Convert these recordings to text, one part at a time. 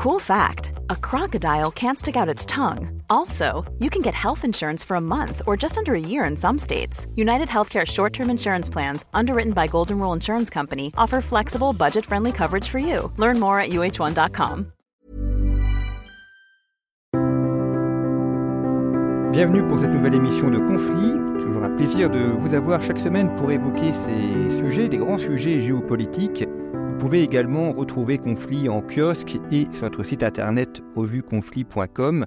Cool fact a crocodile can't stick out its tongue. Also, you can get health insurance for a month or just under a year in some states. United Healthcare short term insurance plans, underwritten by Golden Rule Insurance Company, offer flexible, budget friendly coverage for you. Learn more at uh1.com. Bienvenue pour cette nouvelle émission de Conflit. Toujours un plaisir de vous avoir chaque semaine pour évoquer ces sujets, des grands sujets géopolitiques. Pouvez également retrouver Conflit en kiosque et sur notre site internet revueconflit.com.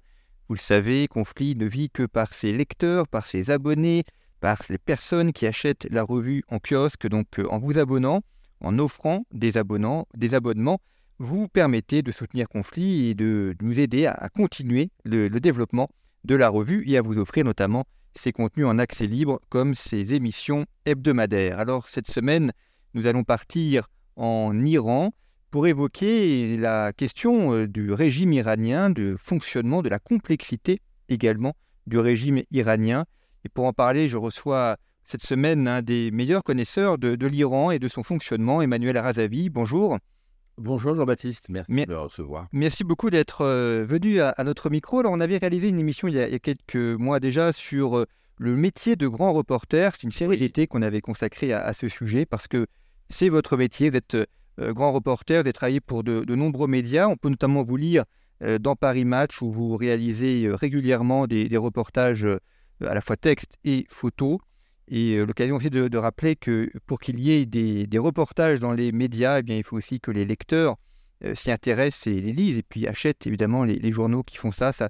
Vous le savez, Conflit ne vit que par ses lecteurs, par ses abonnés, par les personnes qui achètent la revue en kiosque. Donc en vous abonnant, en offrant des, abonnants, des abonnements, vous permettez de soutenir Conflit et de nous aider à continuer le, le développement de la revue et à vous offrir notamment ses contenus en accès libre comme ses émissions hebdomadaires. Alors cette semaine, nous allons partir en Iran pour évoquer la question euh, du régime iranien, du fonctionnement, de la complexité également du régime iranien. Et pour en parler, je reçois cette semaine un des meilleurs connaisseurs de, de l'Iran et de son fonctionnement, Emmanuel Arazavi. Bonjour. Bonjour Jean-Baptiste, merci de me recevoir. Merci beaucoup d'être euh, venu à, notre micro. Alors, on avait réalisé une émission il y a, quelques mois déjà sur euh, le métier de grand reporter. C'est une série d'été qu'on avait consacrée à, ce sujet parce que c'est votre métier. Vous êtes euh, grand reporter, vous avez travaillé pour de, nombreux médias. On peut notamment vous lire dans Paris Match où vous réalisez régulièrement des, reportages à la fois texte et photo. Et euh, l'occasion aussi de, rappeler que pour qu'il y ait des, reportages dans les médias, eh bien, il faut aussi que les lecteurs euh, s'y intéressent et les lisent et puis achètent évidemment les, journaux qui font ça. Ça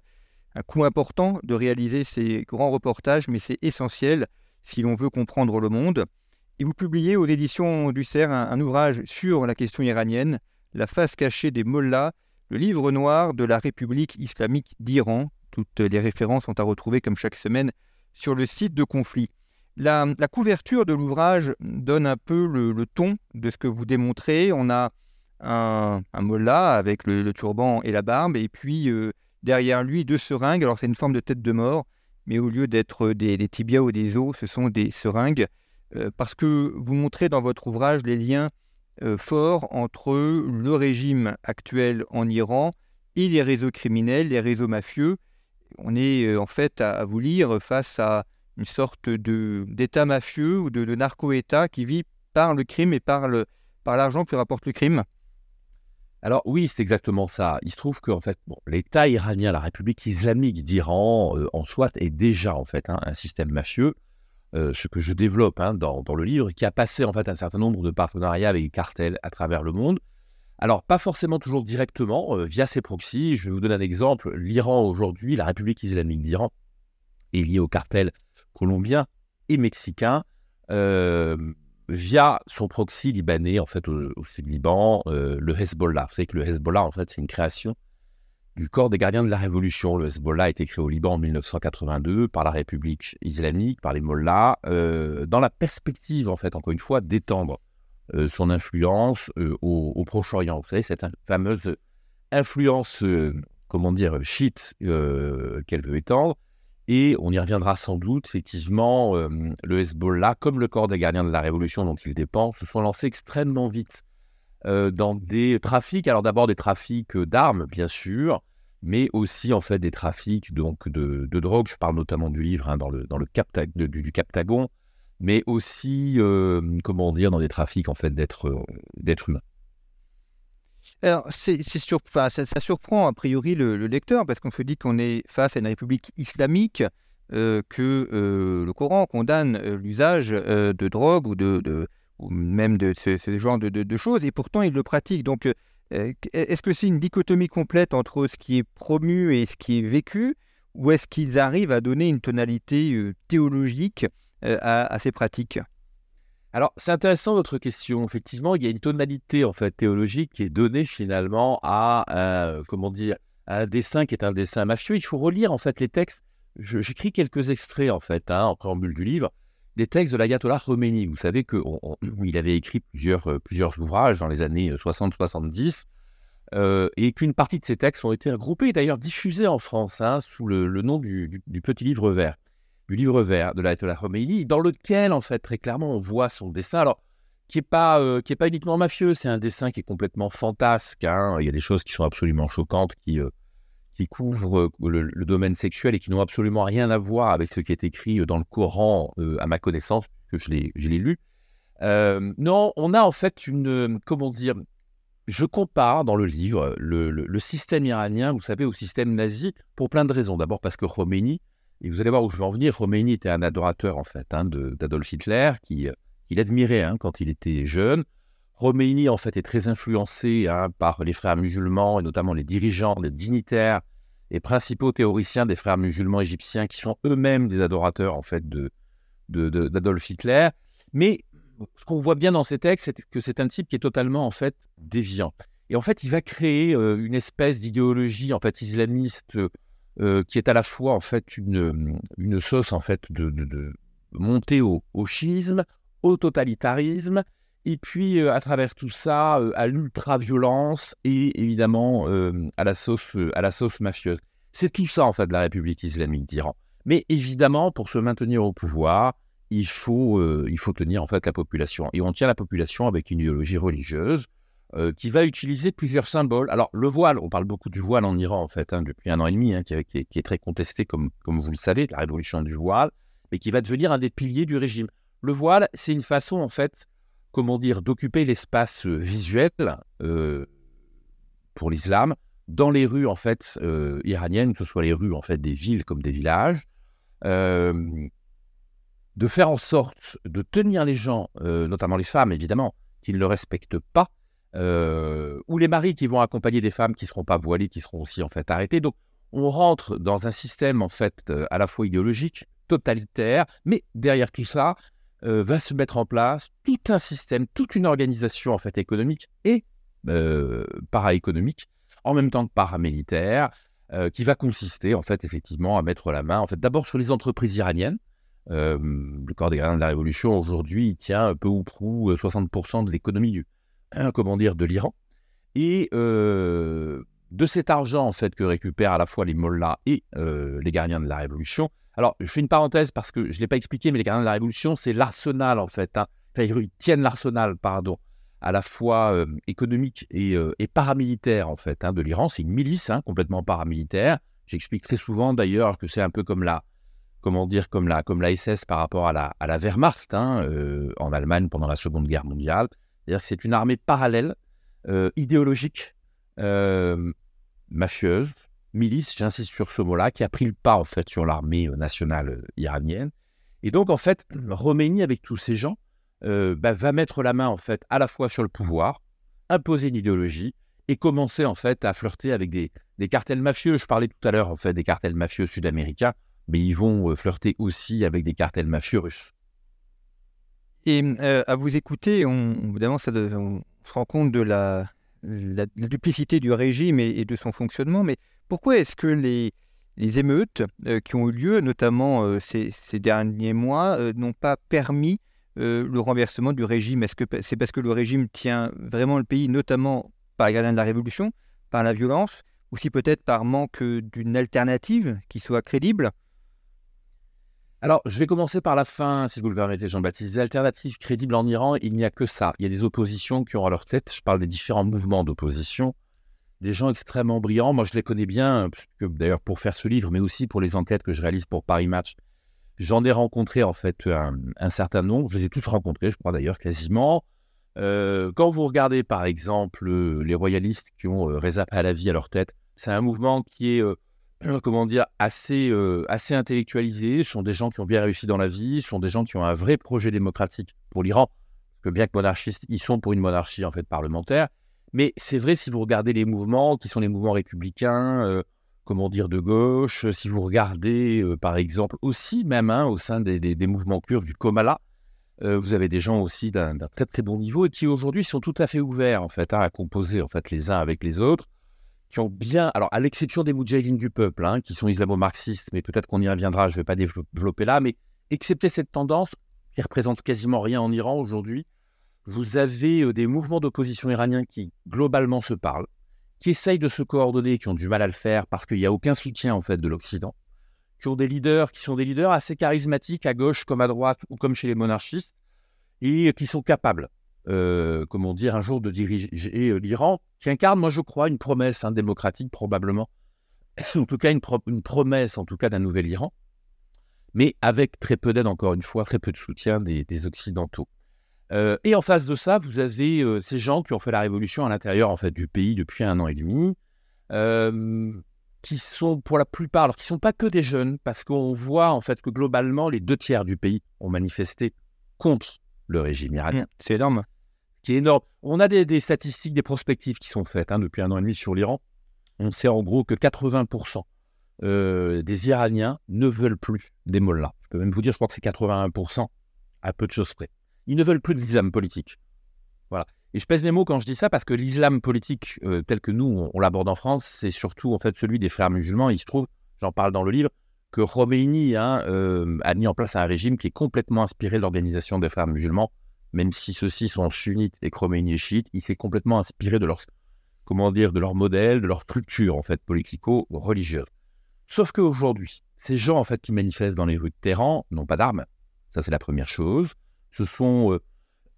un coût important de réaliser ces grands reportages, mais c'est essentiel si l'on veut comprendre le monde. Et vous publiez aux éditions du CERF un, ouvrage sur la question iranienne, La face cachée des mollahs, le livre noir de la République islamique d'Iran. Toutes les références sont à retrouver comme chaque semaine sur le site de Conflit. La, couverture de l'ouvrage donne un peu le, ton de ce que vous démontrez. On a un, un mollah avec le, turban et la barbe, et puis euh, derrière lui deux seringues. Alors c'est une forme de tête de mort, mais au lieu d'être des, tibias ou des os, ce sont des seringues, parce que vous montrez dans votre ouvrage les liens euh, forts entre le régime actuel en Iran et les réseaux criminels, les réseaux mafieux. On est en fait à vous lire face à une sorte d'État mafieux ou de, narco-État qui vit par le crime et par, le, par l'argent que rapporte le crime alors oui, c'est exactement ça. Il se trouve que fait, bon, l'État iranien, la République islamique d'Iran, euh, en soi, est déjà en fait hein, un système mafieux. Euh, ce que je développe hein, dans, le livre, qui a passé en fait un certain nombre de partenariats avec des cartels à travers le monde. Alors pas forcément toujours directement euh, via ses proxys. Je vais vous donner un exemple. L'Iran aujourd'hui, la République islamique d'Iran, est liée au cartel colombien et mexicain euh, via son proxy libanais, en fait, au, sud Liban, euh, le Hezbollah. Vous savez que le Hezbollah, en fait, c'est une création du corps des gardiens de la Révolution. Le Hezbollah a été créé au Liban en 1982 par la République islamique, par les Mollahs, euh, dans la perspective, en fait, encore une fois, d'étendre son influence au, Proche-Orient. Vous savez, cette fameuse influence, comment dire, chiite qu'elle veut étendre. Et on y reviendra sans doute, effectivement, euh, le Hezbollah, comme le corps des gardiens de la Révolution dont il dépend, se sont lancés extrêmement vite euh, dans des trafics. Alors d'abord des trafics d'armes, bien sûr, mais aussi en fait des trafics donc, de, drogue. Je parle notamment du livre hein, dans le, dans le du, Captagon, mais aussi, euh, comment dire, dans des trafics en fait d'êtres humains. Alors, c'est, ça, surprend a priori le, lecteur parce qu'on se dit qu'on est face à une république islamique, euh, que euh, le Coran condamne euh, l'usage de drogue ou, de, ou même de ce, genre de, choses, et pourtant il le pratique. Donc, est-ce que c'est une dichotomie complète entre ce qui est promu et ce qui est vécu, ou est-ce qu'ils arrivent à donner une tonalité théologique à ces pratiques? Alors, c'est intéressant votre question. Effectivement, il y a une tonalité en fait théologique qui est donnée finalement à un, comment dire, un dessin qui est un dessin mafieux. Il faut relire en fait les textes. J'écris quelques extraits en fait hein, en préambule du livre des textes de l'ayatollah Khomeini. Vous savez qu'il avait écrit plusieurs, euh, plusieurs ouvrages dans les années 60-70 euh, euh, et qu'une partie de ces textes ont été regroupés et d'ailleurs diffusés en France hein, sous le, nom du, Petit Livre Vert du livre vert de l'Ayatollah Khomeini, dans lequel, en fait, très clairement, on voit son dessin, alors qui n'est pas, est pas uniquement mafieux, c'est un dessin qui est complètement fantasque. hein. Il y a des choses qui sont absolument choquantes, qui, qui couvrent le, le domaine sexuel et qui n'ont absolument rien à voir avec ce qui est écrit dans le Coran, à ma connaissance, que je l'ai lu. Euh, non, on a en fait une, comment dire, je compare dans le livre le, système iranien, vous savez, au système nazi pour plein de raisons. D'abord parce que Khomeini, et vous allez voir où je veux en venir, Khomeini était un adorateur en fait hein, d'Adolf Hitler, qui, euh, qu'il admirait hein, quand il était jeune. Khomeini en fait est très influencé hein, par les frères musulmans et notamment les dirigeants, les dignitaires et principaux théoriciens des frères musulmans égyptiens qui sont eux-mêmes des adorateurs en fait de, d'Adolf Hitler. Mais ce qu'on voit bien dans ces textes, c'est que c'est un type qui est totalement en fait déviant. Et en fait, il va créer euh, une espèce d'idéologie en fait islamiste euh, qui est à la fois en fait une, une sauce en fait de, de, de montée au, au schisme, au totalitarisme, et puis euh, à travers tout ça euh, à l'ultra-violence et évidemment euh, à la sauce à la sauce mafieuse. C'est tout ça en fait la République islamique d'Iran. Mais évidemment, pour se maintenir au pouvoir, il faut, il faut tenir en fait la population. Et on tient la population avec une idéologie religieuse qui va utiliser plusieurs symboles. Alors le voile, on parle beaucoup du voile en Iran en fait hein, depuis un an et demi, hein, qui, qui est, qui est très contesté comme, comme vous le savez, la révolution du voile, mais qui va devenir un des piliers du régime. Le voile, c'est une façon en fait, comment dire, d'occuper l'espace euh, visuel euh, pour l'islam dans les rues en fait euh, iraniennes, que ce soit les rues en fait des villes comme des villages. De faire en sorte de tenir les gens, notamment les femmes évidemment, qui ne le respectent pas, ou les maris qui vont accompagner des femmes qui ne seront pas voilées, qui seront aussi en fait arrêtées. Donc on rentre dans un système en fait à la fois idéologique, totalitaire, mais derrière tout ça euh, va se mettre en place tout un système, toute une organisation en fait économique et euh, para-économique, en même temps que paramilitaire, euh, qui va consister en fait effectivement à mettre la main en fait d'abord sur les entreprises iraniennes. Euh, le corps des gardiens de la Révolution, aujourd'hui, tient peu ou prou euh, 60% de l'économie du, hein, comment dire, de l'Iran. Et de cet argent, en fait, que récupèrent à la fois les mollahs et les gardiens de la Révolution. Alors, je fais une parenthèse parce que je ne l'ai pas expliqué, mais les gardiens de la Révolution, c'est l'arsenal, en fait. hein. Enfin, ils tiennent l'arsenal, pardon, à la fois euh, économique et, euh, et paramilitaire, en fait, hein, de l'Iran. C'est une milice hein, complètement paramilitaire. J'explique très souvent, d'ailleurs, que c'est un peu comme la, comment dire, comme la, comme la SS par rapport à la, à la Wehrmacht euh, en Allemagne pendant la Seconde Guerre mondiale. C'est-à-dire que c'est une armée parallèle, idéologique, mafieuse, milice, j'insiste sur ce mot-là, qui a pris le pas en fait sur l'armée euh, nationale euh, iranienne. Et donc en fait, Roménie avec tous ces gens euh, bah, va mettre la main en fait à la fois sur le pouvoir, imposer une idéologie et commencer en fait à flirter avec des, des cartels mafieux. Je parlais tout à l'heure en fait des cartels mafieux sud-américains mais ils vont flirter aussi avec des cartels mafieux russes. Et à vous écouter, on, évidemment, ça, on se rend compte de la, la- la duplicité du régime et, et de son fonctionnement. Mais pourquoi est-ce que les, les émeutes euh, qui ont eu lieu, notamment euh, ces, derniers mois, euh, n'ont pas permis le renversement du régime? Est-ce que c'est parce que le régime tient vraiment le pays, notamment par les gardiens de la Révolution, par la violence, ou si peut-être par manque d'une alternative qui soit crédible? Alors, je vais commencer par la fin, si vous le permettez, Jean-Baptiste. Des alternatives crédibles en Iran, il n'y a que ça. Il y a des oppositions qui ont à leur tête, je parle des différents mouvements d'opposition, des gens extrêmement brillants. Moi, je les connais bien, que d'ailleurs pour faire ce livre, mais aussi pour les enquêtes que je réalise pour Paris Match, j'en ai rencontré en fait un, certain nombre. Je les ai tous rencontrés, je crois d'ailleurs quasiment. Euh, quand vous regardez par exemple euh, les royalistes qui ont euh, Reza Pahlavi à leur tête, c'est un mouvement qui est, euh, euh, comment dire, assez, euh, assez intellectualisé. Ce sont des gens qui ont bien réussi dans la vie, ce sont des gens qui ont un vrai projet démocratique pour l'Iran. Que bien que monarchistes, ils sont pour une monarchie en fait parlementaire. Mais c'est vrai si vous regardez les mouvements qui sont les mouvements républicains, euh, comment dire, de gauche, si vous regardez euh, par exemple aussi même hein, au sein des, des- mouvements kurdes du Komala, euh, vous avez des gens aussi d'un très très bon niveau et qui aujourd'hui sont tout à fait ouverts en fait hein, à composer en fait les uns avec les autres, qui ont bien, alors à l'exception des moudjahidines du peuple, hein, qui sont islamo-marxistes, mais peut-être qu'on y reviendra, je ne vais pas dévelop- développer là, mais excepté cette tendance qui représente quasiment rien en Iran aujourd'hui, vous avez euh, des mouvements d'opposition iraniens qui globalement se parlent, qui essayent de se coordonner, qui ont du mal à le faire parce qu'il n'y a aucun soutien en fait de l'Occident, qui ont des leaders qui sont des leaders assez charismatiques à gauche comme à droite ou comme chez les monarchistes et qui sont capables comment dire, un jour de diriger l'Iran, qui incarne, moi je crois, une promesse hein, démocratique probablement, en tout cas une, promesse en tout cas d'un nouvel Iran, mais avec très peu d'aide, encore une fois, très peu de soutien des, Occidentaux. Et en face de ça, vous avez ces gens qui ont fait la révolution à l'intérieur en fait du pays depuis un an et demi, qui sont pour la plupart, alors qui ne sont pas que des jeunes, parce qu'on voit en fait que globalement, les deux tiers du pays ont manifesté contre le régime iranien. Mmh, c'est énorme. Qui est énorme. On a des, statistiques, des prospectives qui sont faites hein, depuis un an et demi sur l'Iran. On sait en gros que 80% euh, des Iraniens ne veulent plus des mollahs. Je peux même vous dire, je crois que c'est 81% à peu de choses près. Ils ne veulent plus de l'islam politique. Voilà. Et je pèse mes mots quand je dis ça parce que l'islam politique euh, tel que nous, on, l'aborde en France, c'est surtout en fait celui des frères musulmans. il se trouve, j'en parle dans le livre, que Khomeini hein, euh, a mis en place un régime qui est complètement inspiré de l'organisation des frères musulmans, même si ceux-ci sont sunnites et Khomeini est chiite, il s'est complètement inspiré de leur, comment dire, de leur modèle, de leur structure en fait politico-religieuse. Sauf qu'aujourd'hui, ces gens en fait qui manifestent dans les rues de Téhéran n'ont pas d'armes. Ça c'est la première chose. Ce sont euh,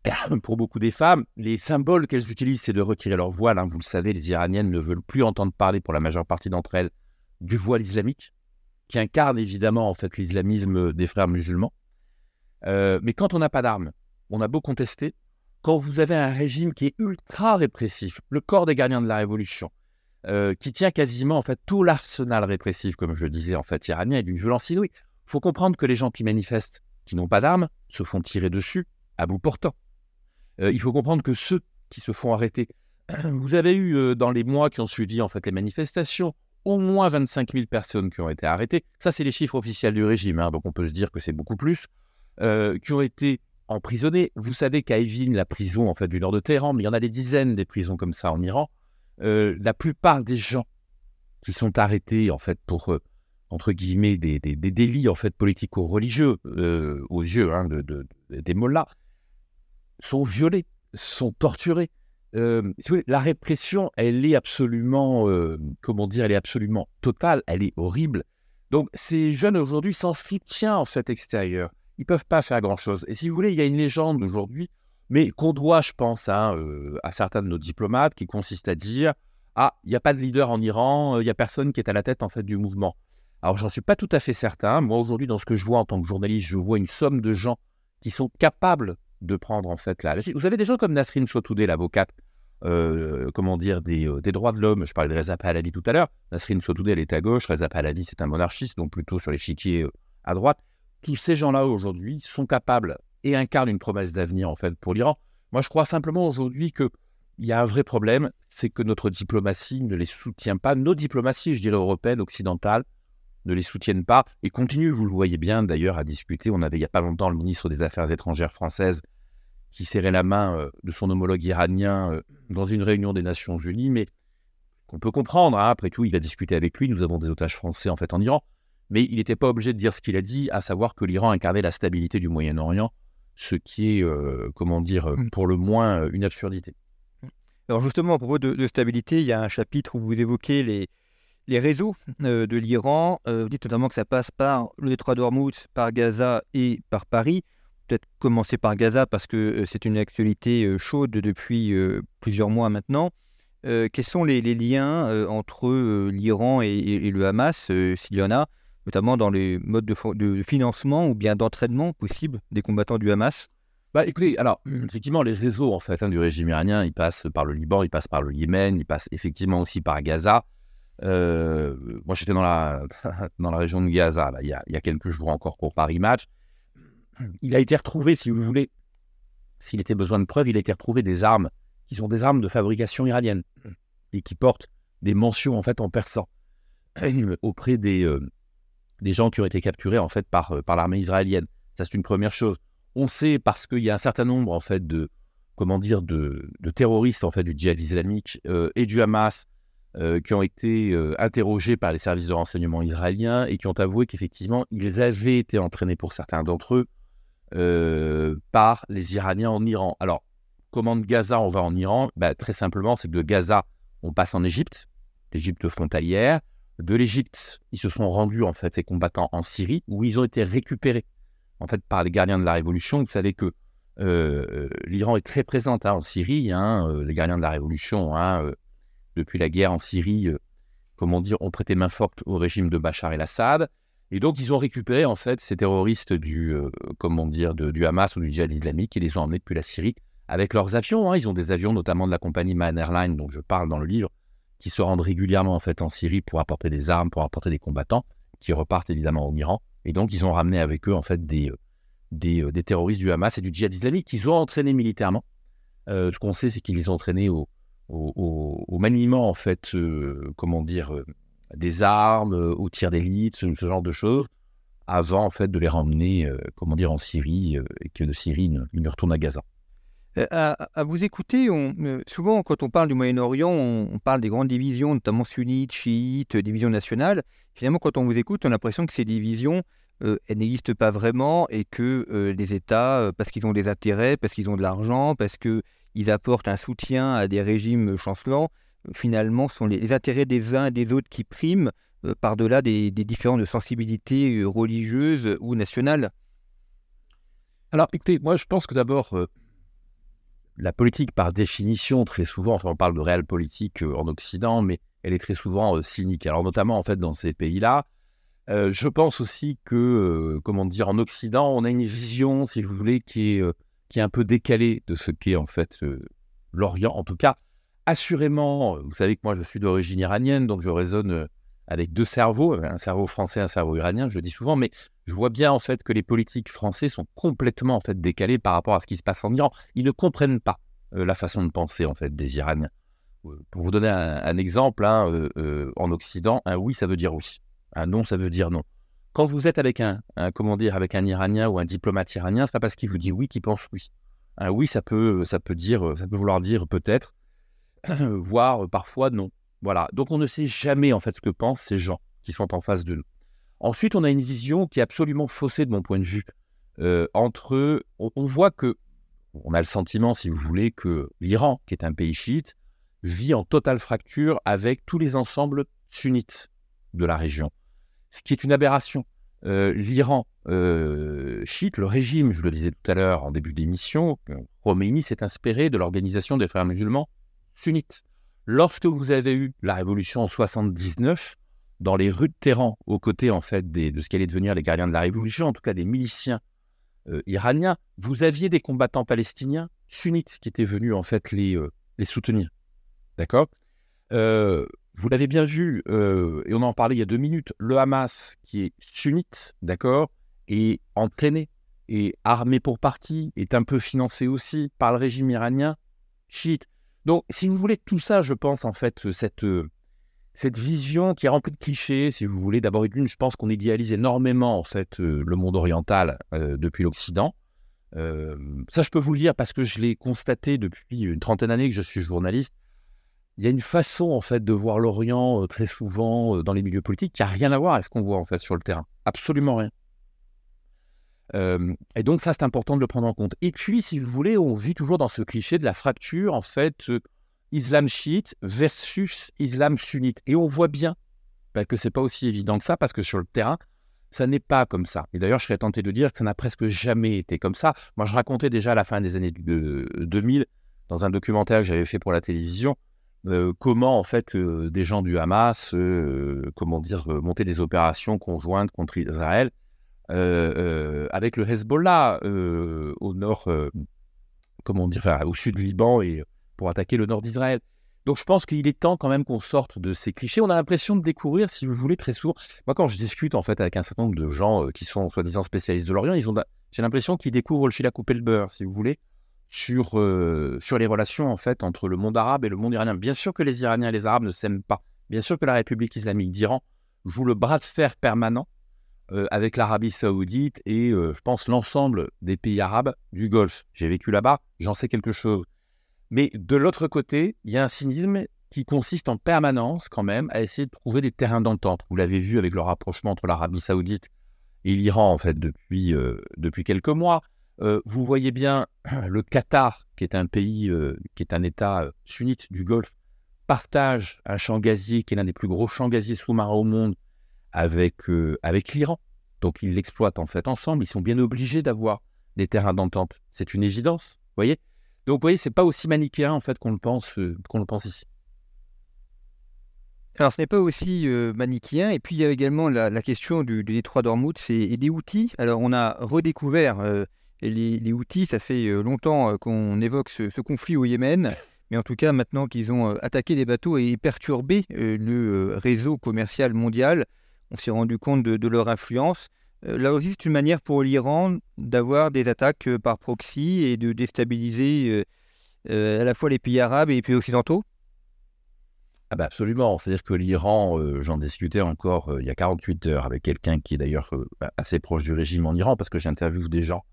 pour beaucoup des femmes, les symboles qu'elles utilisent, c'est de retirer leur voile. Hein. Vous le savez, les Iraniennes ne veulent plus entendre parler, pour la majeure partie d'entre elles, du voile islamique, qui incarne évidemment en fait l'islamisme des frères musulmans. Euh, mais quand on n'a pas d'armes, on a beau contester, quand vous avez un régime qui est ultra répressif, le corps des gardiens de la révolution, euh, qui tient quasiment en fait tout l'arsenal répressif, comme je disais en fait iranien, et d'une violence inouïe. Il faut comprendre que les gens qui manifestent, qui n'ont pas d'armes, se font tirer dessus à bout portant. Euh, il faut comprendre que ceux qui se font arrêter, vous avez eu euh, dans les mois qui ont suivi en fait les manifestations, au moins 25 000 personnes qui ont été arrêtées. Ça, c'est les chiffres officiels du régime, hein, donc on peut se dire que c'est beaucoup plus, euh, qui ont été emprisonnés. Vous savez qu'à Evin, la prison en fait du nord de Téhéran, mais il y en a des dizaines des prisons comme ça en Iran. la plupart des gens qui sont arrêtés en fait pour entre guillemets des, délits en fait politico-religieux aux yeux hein, de, des mollahs sont violés, sont torturés. Euh, la répression, elle est absolument, euh, comment dire, elle est absolument totale, elle est horrible. Donc ces jeunes aujourd'hui sans soutien en fait extérieur, ils peuvent pas faire grand chose. Et si vous voulez, il y a une légende aujourd'hui, mais qu'on doit, je pense, hein, euh, à certains de nos diplomates, qui consiste à dire ah, il n'y a pas de leader en Iran, il n'y a personne qui est à la tête en fait du mouvement. Alors j'en suis pas tout à fait certain. Moi aujourd'hui, dans ce que je vois en tant que journaliste, je vois une somme de gens qui sont capables de prendre en fait la Vous avez des gens comme Nasrin Sotoudeh, l'avocate, euh, comment dire, euh, des, droits de l'homme. Je parlais de Reza Pahlavi tout à l'heure. Nasrin Sotoudeh, elle est à gauche. Reza Pahlavi, c'est un monarchiste, donc plutôt sur l'échiquier euh, à droite. Tous ces gens-là aujourd'hui sont capables et incarnent une promesse d'avenir en fait pour l'Iran. Moi, je crois simplement aujourd'hui que il y a un vrai problème, c'est que notre diplomatie ne les soutient pas. Nos diplomaties, je dirais européennes, occidentales, ne les soutiennent pas et continuent, vous le voyez bien d'ailleurs, à discuter. On avait il n'y a pas longtemps le ministre des Affaires étrangères française qui serrait la main euh, de son homologue iranien euh, dans une réunion des Nations Unies, mais qu'on peut comprendre. Hein. après tout, il a discuté avec lui. Nous avons des otages français en fait en Iran, mais il n'était pas obligé de dire ce qu'il a dit, à savoir que l'Iran incarnait la stabilité du Moyen-Orient, ce qui est, euh, comment dire, mmh. pour le moins une absurdité. Alors justement, à propos de, stabilité, il y a un chapitre où vous évoquez les, les réseaux de l'Iran. vous dites notamment que ça passe par le détroit d'Ormuz, par Gaza et par Paris peut-être commencer par Gaza parce que euh, c'est une actualité euh, chaude depuis euh, plusieurs mois maintenant. quels sont les, liens entre l'Iran et, le Hamas, s'il y en a, notamment dans les modes de, financement ou bien d'entraînement possible des combattants du Hamas? Bah, écoutez, alors, effectivement, les réseaux en fait, hein, du régime iranien, ils passent par le Liban, ils passent par le Yémen, ils passent effectivement aussi par Gaza. Moi, j'étais dans la, dans la région de Gaza, il, y a, quelques jours encore pour Paris Match il a été retrouvé, si vous voulez, s'il était besoin de preuves, il a été retrouvé des armes qui sont des armes de fabrication iranienne et qui portent des mentions en fait en persan auprès des, euh, des gens qui ont été capturés en fait par, euh, par l'armée israélienne. Ça c'est une première chose. On sait parce qu'il y a un certain nombre en fait de comment dire de, terroristes en fait du djihad islamique euh, et du Hamas qui ont été interrogés par les services de renseignement israéliens et qui ont avoué qu'effectivement ils avaient été entraînés pour certains d'entre eux euh, par les Iraniens en Iran. Alors, comment de Gaza on va en Iran? Bah, Très simplement, c'est que de Gaza, on passe en Égypte, l'Égypte frontalière. De l'Égypte, ils se sont rendus, en fait, ces combattants en Syrie, où ils ont été récupérés, en fait, par les gardiens de la Révolution. Vous savez que l'Iran est très présente hein, en Syrie, hein, les gardiens de la révolution, hein, depuis la guerre en Syrie, comment dire, ont prêté main forte au régime de Bachar el-Assad. Et donc, ils ont récupéré, en fait, ces terroristes du, comment dire, du Hamas ou du djihad islamique et les ont emmenés depuis la Syrie avec leurs avions. Ils ont des avions, notamment de la compagnie Man Airlines, dont je parle dans le livre, qui se rendent régulièrement, en fait, en Syrie pour apporter des armes, pour apporter des combattants, qui repartent évidemment au Iran. Et donc, ils ont ramené avec eux, en fait, des, des, des terroristes du Hamas et du djihad islamique qu'ils ont entraînés militairement. ce qu'on sait, c'est qu'ils les ont entraînés au, au, maniement, en fait, euh, comment dire, euh, des armes, euh, au tir d'élite, ce, genre de choses, avant, en fait, de les ramener, comment dire, en Syrie, et que de Syrie, ils ne retournent à Gaza. À, vous écouter, on, souvent quand on parle du Moyen-Orient, on, parle des grandes divisions, notamment sunnites, chiites, divisions nationales. Finalement, quand on vous écoute, on a l'impression que ces divisions, elles n'existent pas vraiment et que les États, parce qu'ils ont des intérêts, parce qu'ils ont de l'argent, parce que ils apportent un soutien à des régimes chancelants, finalement, sont les, intérêts des uns et des autres qui priment euh, par-delà des, différentes sensibilités euh, religieuses ou nationales Alors, écoutez, moi, je pense que d'abord, euh, la politique, par définition, très souvent, enfin, on parle de réelle politique en Occident, mais elle est très souvent cynique. Alors, notamment, en fait, dans ces pays-là, je pense aussi que, comment dire, en Occident, on a une vision, si vous voulez, qui est qui est un peu décalé de ce qu'est en fait l'Orient. En tout cas, assurément, vous savez que moi je suis d'origine iranienne, donc je raisonne avec deux cerveaux, un cerveau français, un cerveau iranien, je le dis souvent, mais je vois bien en fait que les politiques français sont complètement en fait décalés par rapport à ce qui se passe en Iran. Ils ne comprennent pas la façon de penser en fait des Iraniens. Pour vous donner un, exemple, hein, en Occident, un oui ça veut dire oui, un non ça veut dire non. Quand vous êtes avec un, comment dire, avec un Iranien ou un diplomate iranien, c'est pas parce qu'il vous dit oui qu'il pense oui. Un oui, ça peut, ça peut dire, ça peut vouloir dire peut-être, voire parfois non. Voilà. Donc on ne sait jamais en fait ce que pensent ces gens qui sont en face de nous. Ensuite, on a une vision qui est absolument faussée de mon point de vue. Euh, entre, on, on, voit que, on a le sentiment, si vous voulez, que l'Iran, qui est un pays chiite, vit en totale fracture avec tous les ensembles sunnites de la région ce qui est une aberration. Euh, L'Iran euh, chiite, le régime, je le disais tout à l'heure en début d'émission, Khomeini s'est inspiré de l'organisation des frères musulmans sunnites. Lorsque vous avez eu la révolution en 79, dans les rues de Téhéran, aux côtés en fait de ce qu'allaient devenir les gardiens de la révolution, en tout cas des miliciens euh, iraniens, vous aviez des combattants palestiniens sunnites qui étaient venus en fait les, les soutenir. D'accord? Vous l'avez bien vu, euh, et on en parlait il y a deux minutes, le Hamas, qui est sunnite, d'accord, est entraîné et armé pour partie, est un peu financé aussi par le régime iranien, chiite. Donc, si vous voulez, tout ça, je pense, en fait, cette, euh, cette vision qui est remplie de clichés, si vous voulez, d'abord une, je pense qu'on idéalise énormément, en fait, euh, le monde oriental depuis l'Occident. ça, je peux vous le dire parce que je l'ai constaté depuis une trentaine d'années que je suis journaliste il y a une façon en fait de voir l'Orient très souvent dans les milieux politiques qui a rien à voir avec ce qu'on voit en fait sur le terrain. Absolument rien. et donc ça c'est important de le prendre en compte. Et puis si vous voulez, on vit toujours dans ce cliché de la fracture en fait islam chiite versus islam sunnite. Et on voit bien bah, que c'est pas aussi évident que ça parce que sur le terrain ça n'est pas comme ça. Et d'ailleurs, je serais tenté de dire que ça n'a presque jamais été comme ça. Moi, je racontais déjà à la fin des années 2000, dans un documentaire que j'avais fait pour la télévision, comment en fait des gens du Hamas, euh, comment dire, monter des opérations conjointes contre Israël avec le Hezbollah au nord, comment dire, au sud du Liban et pour attaquer le nord d'Israël. Donc je pense qu'il est temps quand même qu'on sorte de ces clichés. On a l'impression de découvrir, si vous voulez, très souvent. Moi, quand je discute en fait avec un certain nombre de gens qui sont soi-disant spécialistes de l'Orient, ils ont, j'ai l'impression qu'ils découvrent le fil à couper le beurre, si vous voulez sur, euh, sur les relations en fait entre le monde arabe et le monde iranien. Bien sûr que les Iraniens et les Arabes ne s'aiment pas. Bien sûr que la République islamique d'Iran joue le bras de fer permanent euh, avec l'Arabie saoudite et euh, je pense l'ensemble des pays arabes du Golfe. J'ai vécu là-bas, j'en sais quelque chose. Mais de l'autre côté, il y a un cynisme qui consiste en permanence quand même à essayer de trouver des terrains d'entente. Vous l'avez vu avec le rapprochement entre l'Arabie saoudite et l'Iran en fait depuis, depuis quelques mois. Vous voyez bien le Qatar, qui est un pays, qui est un État sunnite du Golfe, partage un champ gazier qui est l'un des plus gros champs gaziers sous-marins au monde avec, avec l'Iran. Donc ils l'exploitent en fait ensemble. Ils sont bien obligés d'avoir des terrains d'entente. C'est une évidence, vous voyez Donc, vous voyez, c'est pas aussi manichéen en fait qu'on le pense, qu'on le pense ici. Alors, ce n'est pas aussi manichéen. Et puis, il y a également la, question du, détroit d'Ormuz et, des outils? Alors, on a redécouvert les, outils. Ça fait longtemps qu'on évoque ce, conflit au Yémen. Mais en tout cas, maintenant qu'ils ont attaqué des bateaux et perturbé le réseau commercial mondial, on s'est rendu compte de leur influence. Euh, là aussi, c'est une manière pour l'Iran d'avoir des attaques euh, par proxy et de déstabiliser euh, à la fois les pays arabes et les pays occidentaux ah bah absolument. C'est-à-dire que l'Iran, j'en discutais encore il y a 48 heures avec quelqu'un qui est d'ailleurs assez proche du régime en Iran, parce que j'interviewe des gens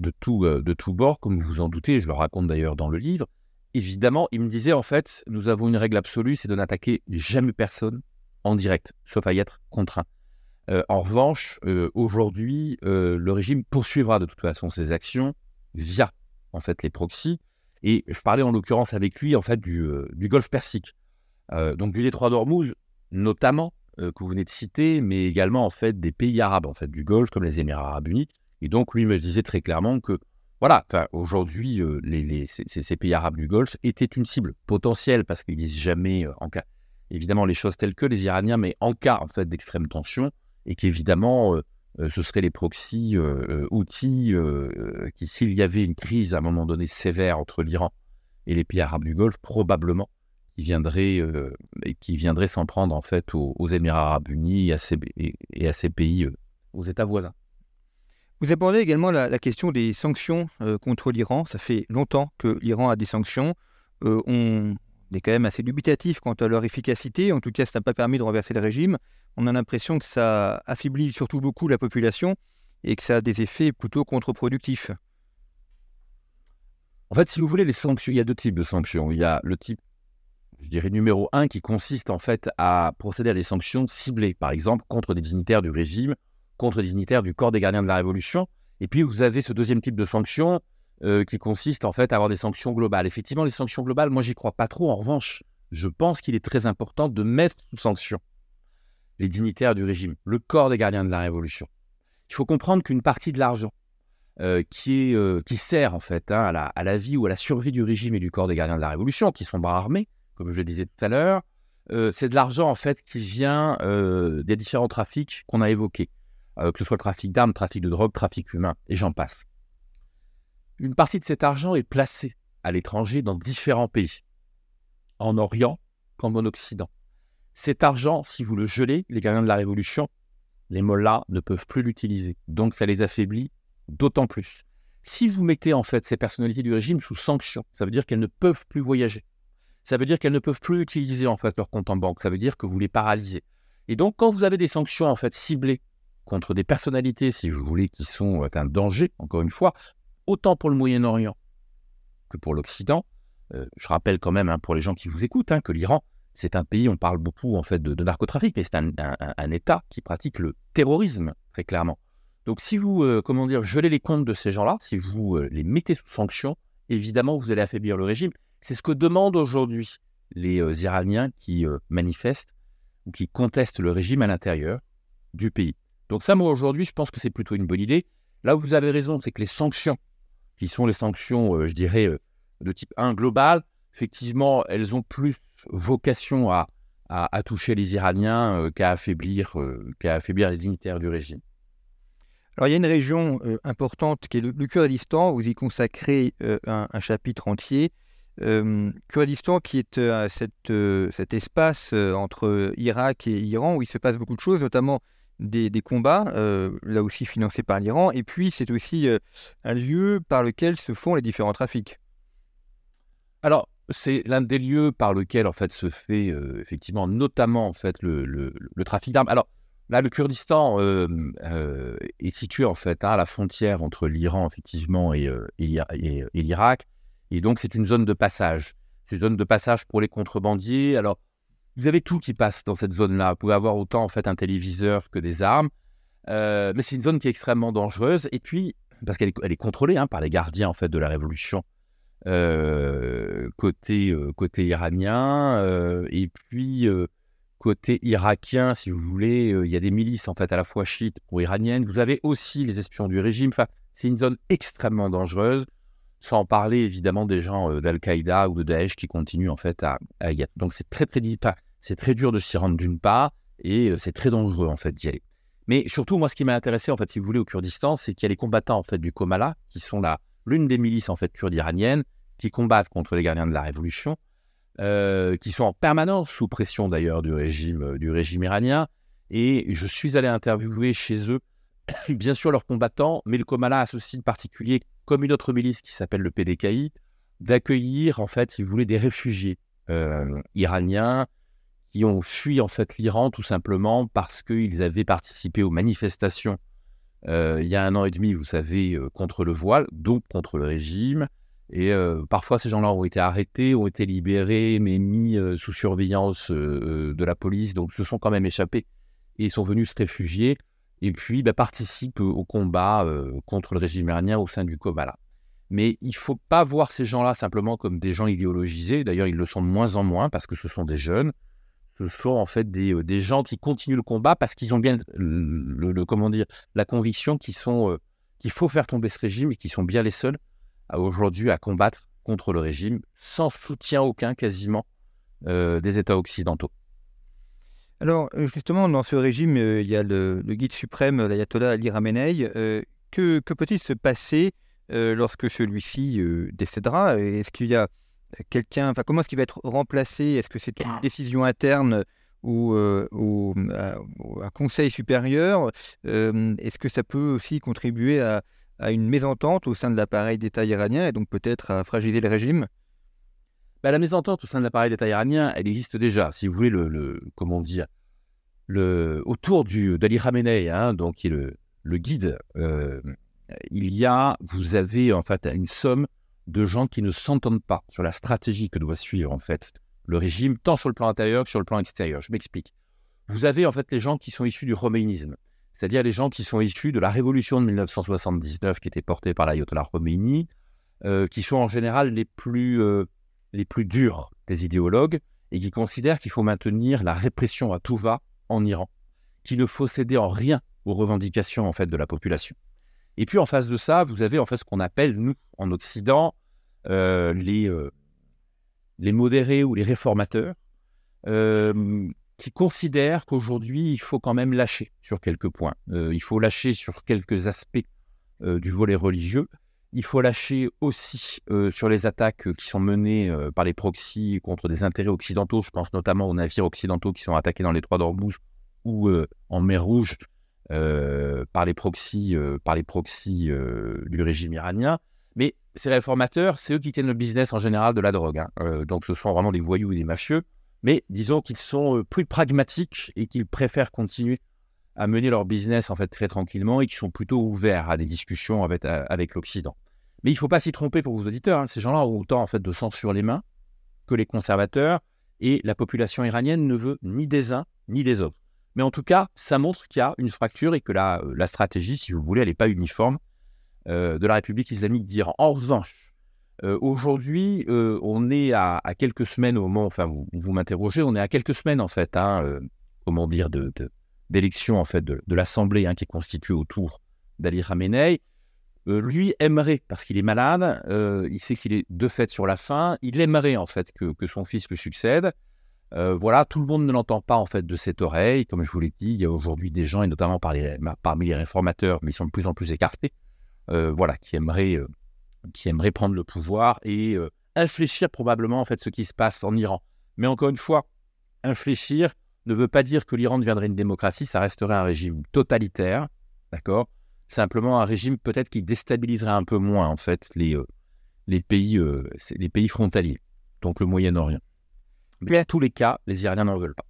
de tout, de tout bord, comme vous vous en doutez, je le raconte d'ailleurs dans le livre. Évidemment, il me disait en fait, nous avons une règle absolue, c'est de n'attaquer jamais personne en direct, sauf à y être contraint. Euh, en revanche, euh, aujourd'hui, euh, le régime poursuivra de toute façon ses actions via en fait les proxys. Et je parlais en l'occurrence avec lui en fait du, Golfe Persique, donc du détroit d'Ormuz notamment que vous venez de citer, mais également en fait des pays arabes en fait du Golfe comme les Émirats Arabes Unis. Et donc lui me disait très clairement que voilà, aujourd'hui les, ces, pays arabes du Golfe étaient une cible potentielle parce qu'ils disent jamais en cas évidemment les choses telles que les Iraniens, mais en cas en fait d'extrême tension, et qu'évidemment, euh, euh, ce seraient les proxys euh, outils qui, s'il y avait une crise à un moment donné sévère entre l'Iran et les pays arabes du Golfe, probablement qui viendraient, qui viendraient s'en prendre en fait aux, Émirats arabes unis et, à ces pays, aux États voisins. Vous abordez également la, question des sanctions contre l'Iran. Ça fait longtemps que l'Iran a des sanctions. on est quand même assez dubitatif quant à leur efficacité. En tout cas, ça n'a pas permis de renverser le régime on a l'impression que ça affaiblit surtout beaucoup la population et que ça a des effets plutôt contre-productifs. En fait, si vous voulez, les sanctions, il y a deux types de sanctions. Il y a le type, je dirais, numéro un, qui consiste en fait à procéder à des sanctions ciblées, par exemple, contre des dignitaires du régime, contre dignitaires du corps des gardiens de la Révolution. Et puis, vous avez ce deuxième type de sanctions euh, qui consiste en fait à avoir des sanctions globales. Effectivement, les sanctions globales, moi, j'y crois pas trop. En revanche, je pense qu'il est très important de mettre sous sanction les dignitaires du régime, le corps des gardiens de la Révolution. Il faut comprendre qu'une partie de l'argent euh, qui, euh, qui sert en fait hein, à, la, vie ou à la survie du régime et du corps des gardiens de la Révolution, qui sont bras armés, comme je le disais tout à l'heure, c'est de l'argent en fait qui vient des différents trafics qu'on a évoqués, que ce soit le trafic d'armes, trafic de drogue, trafic humain, et j'en passe. Une partie de cet argent est placée à l'étranger dans différents pays, en Orient comme en Occident. Cet argent, si vous le gelez, les gardiens de la Révolution, les mollahs ne peuvent plus l'utiliser. Donc ça les affaiblit d'autant plus. Si vous mettez en fait ces personnalités du régime sous sanction, ça veut dire qu'elles ne peuvent plus voyager. Ça veut dire qu'elles ne peuvent plus utiliser en fait leur compte en banque. Ça veut dire que vous les paralysez. Et donc quand vous avez des sanctions en fait ciblées contre des personnalités, si vous voulez, qui sont euh, un danger, encore une fois, autant pour le Moyen-Orient que pour l'Occident, euh, je rappelle quand même hein, pour les gens qui vous écoutent hein, que l'Iran c'est un pays, on parle beaucoup en fait de, narcotrafic, mais c'est un, État qui pratique le terrorisme, très clairement. Donc si vous, euh, comment dire, gelez les comptes de ces gens-là, si vous les mettez sous sanction, évidemment, vous allez affaiblir le régime. C'est ce que demandent aujourd'hui les Iraniens qui manifestent ou qui contestent le régime à l'intérieur du pays. Donc ça, moi, aujourd'hui, je pense que c'est plutôt une bonne idée. Là où vous avez raison, c'est que les sanctions, qui sont les sanctions, je dirais, de type 1 global, effectivement, elles ont plus vocation à, à, toucher les Iraniens euh, qu'à affaiblir, euh, affaiblir les dignitaires du régime. Alors il y a une région euh, importante qui est le, Kurdistan, vous y consacrez un, chapitre entier. Kurdistan qui est cette, cet espace entre Irak et Iran où il se passe beaucoup de choses, notamment des, combats, là aussi financés par l'Iran, et puis c'est aussi un lieu par lequel se font les différents trafics. Alors, c'est l'un des lieux par lequel en fait se fait euh, effectivement notamment en fait le, trafic d'armes. Alors là, le Kurdistan euh, euh, est situé en fait à la frontière entre l'Iran effectivement et, l'Irak, et donc c'est une zone de passage. C'est une zone de passage pour les contrebandiers. Alors vous avez tout qui passe dans cette zone-là. Vous pouvez avoir autant en fait un téléviseur que des armes, mais c'est une zone qui est extrêmement dangereuse. Et puis parce qu'elle est, contrôlée hein, par les gardiens en fait de la révolution euh, côté, euh, côté iranien, euh, et puis côté irakien, si vous voulez, il y a des milices en fait à la fois chiites ou iraniennes. Vous avez aussi les espions du régime. Enfin, C'est une zone extrêmement dangereuse, sans parler évidemment des gens euh, d'Al-Qaïda ou de Daesh qui continuent en fait à, y être. Donc c'est très très, c'est très dur de s'y rendre d'une part, et euh, c'est très dangereux en fait d'y aller. Mais surtout, moi, ce qui m'a intéressé, en fait, si vous voulez, au Kurdistan, c'est qu'il y a les combattants en fait du Komala, qui sont là l'une des milices en fait kurdes iraniennes, qui combattent contre les gardiens de la révolution, euh, qui sont en permanence sous pression d'ailleurs du régime, du régime iranien. Et je suis allé interviewer chez eux bien sûr leurs combattants, mais le Komala a ceci de particulier, comme une autre milice qui s'appelle le PDKI, d'accueillir, en fait, si vous voulez, des réfugiés euh, iraniens qui ont fui, en fait, l'Iran tout simplement parce qu'ils avaient participé aux manifestations euh, il y a un an et demi, vous savez, euh, contre le voile, donc contre le régime. Et parfois, ces gens-là ont été arrêtés, ont été libérés, mais mis sous surveillance de la police, donc se sont quand même échappés et sont venus se réfugier et puis bah, participe au combat contre le régime iranien au sein du Kobala. Mais il ne faut pas voir ces gens-là simplement comme des gens idéologisés. D'ailleurs, ils le sont de moins en moins parce que ce sont des jeunes. Ce sont en fait des, gens qui continuent le combat parce qu'ils ont bien le, comment dire, la conviction qu'il faut faire tomber ce régime et qu'ils sont bien les seuls aujourd'hui à combattre contre le régime sans soutien aucun quasiment des États occidentaux. Alors, euh, justement, dans ce régime, euh, il y a le, guide suprême, l'ayatollah Ali Ramenei. Euh, que, peut-il se passer lorsque celui-ci décédera? Est-ce qu'il y a quelqu'un, enfin, comment est-ce qu'il va être remplacé? Est-ce que c'est une décision interne ou, un conseil supérieur? Est-ce que ça peut aussi contribuer à, à une mésentente au sein de l'appareil d'État iranien et donc peut-être à fragiliser le régime? Bah, la mésentente au sein de l'appareil d'État iranien, elle existe déjà. Si vous voulez, le, comment dire, le, autour d'Ali Khamenei, hein, donc qui est le, le guide, euh, il y a, vous avez en fait une somme de gens qui ne s'entendent pas sur la stratégie que doit suivre en fait le régime, tant sur le plan intérieur que sur le plan extérieur. Je m'explique. Vous avez en fait les gens qui sont issus du roméinisme, c'est-à-dire les gens qui sont issus de la révolution de 1979 qui était portée par l'ayatollah Khomeini, euh, qui sont en général les plus euh, les plus durs des idéologues et qui considèrent qu'il faut maintenir la répression à tout va en Iran, qu'il ne faut céder en rien aux revendications en fait de la population. Et puis en face de ça, vous avez en fait ce qu'on appelle nous en Occident les euh, les modérés ou les réformateurs euh, qui considèrent qu'aujourd'hui il faut quand même lâcher sur quelques points. il faut lâcher sur quelques aspects du volet religieux il faut lâcher aussi euh, sur les attaques euh, qui sont menées euh, par les proxys contre des intérêts occidentaux. Je pense notamment aux navires occidentaux qui sont attaqués dans les trois d'Ormuz ou en mer Rouge par les proxys, par les proxys du régime iranien. Mais ces réformateurs, c'est eux qui tiennent le business en général de la drogue. Hein. donc ce sont vraiment des voyous et des mafieux. Mais disons qu'ils sont plus pragmatiques et qu'ils préfèrent continuer à mener leur business en fait très tranquillement et qui sont plutôt ouverts à des discussions avec, avec l'Occident. Mais il ne faut pas s'y tromper pour vos auditeurs. Hein. Ces gens-là ont autant en fait de sang sur les mains que les conservateurs et la population iranienne ne veut ni des uns ni des autres. Mais en tout cas, ça montre qu'il y a une fracture et que la, la stratégie, si vous voulez, elle n'est pas uniforme euh, de la République islamique d'Iran. En revanche, euh, aujourd'hui, euh, on est à, quelques semaines au moment, enfin, vous, m'interrogez, on est à quelques semaines en fait, hein, comment dire, de, d'élection en fait de, l'Assemblée hein, qui est constituée autour d'Ali Khamenei. Euh, lui aimerait, parce qu'il est malade, euh, il sait qu'il est de fait sur la fin, il aimerait en fait que, son fils lui succède. Euh, voilà, tout le monde ne l'entend pas en fait de cette oreille. Comme je vous l'ai dit, il y a aujourd'hui des gens, et notamment parmi les réformateurs, mais ils sont de plus en plus écartés, voilà, qui aimeraient, qui aimeraient prendre le pouvoir et infléchir probablement en fait ce qui se passe en Iran. Mais encore une fois, infléchir, ne veut pas dire que l'Iran deviendrait une démocratie, ça resterait un régime totalitaire, d'accord? Simplement un régime peut-être qui déstabiliserait un peu moins, en fait, les, euh, les, pays, euh, les pays frontaliers, donc le Moyen-Orient. Mais en tous les cas, les Iraniens n'en veulent pas.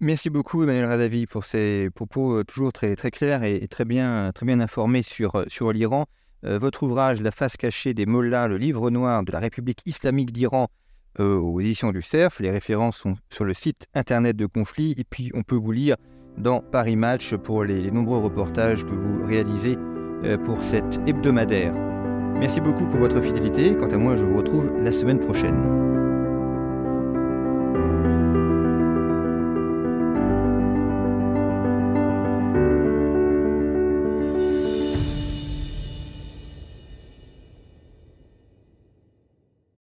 Merci beaucoup Emmanuel Radavi pour ces propos euh, toujours très, très clairs et, très, bien, très bien informés sur, sur l'Iran. votre ouvrage La face cachée des mollahs, le livre noir de la République islamique d'Iran, euh, aux éditions du CERF. Les références sont sur le site internet de Conflit et puis on peut vous lire dans Paris Match pour les, nombreux reportages que vous réalisez euh, pour cet hebdomadaire. Merci beaucoup pour votre fidélité. Quant à moi, je vous retrouve la semaine prochaine.